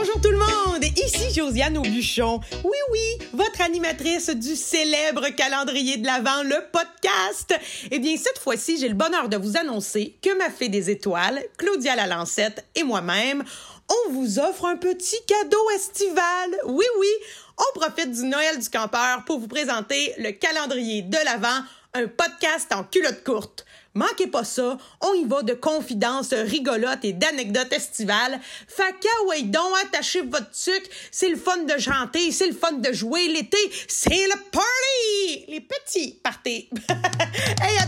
Bonjour tout le monde, ici Josiane Aubuchon. Oui, oui, votre animatrice du célèbre calendrier de l'Avent, le podcast. Eh bien, cette fois-ci, j'ai le bonheur de vous annoncer que ma fée des étoiles, Claudia Lalancette et moi-même, on vous offre un petit cadeau estival. Oui, oui, on profite du Noël du campeur pour vous présenter le calendrier de l'Avent, un podcast en culotte courte. Manquez pas ça, on y va de confidences rigolotes et d'anecdotes estivales. Fait ouais donc, attachez votre sucre, c'est le fun de chanter, c'est le fun de jouer l'été, c'est le party! Les petits parties. hey,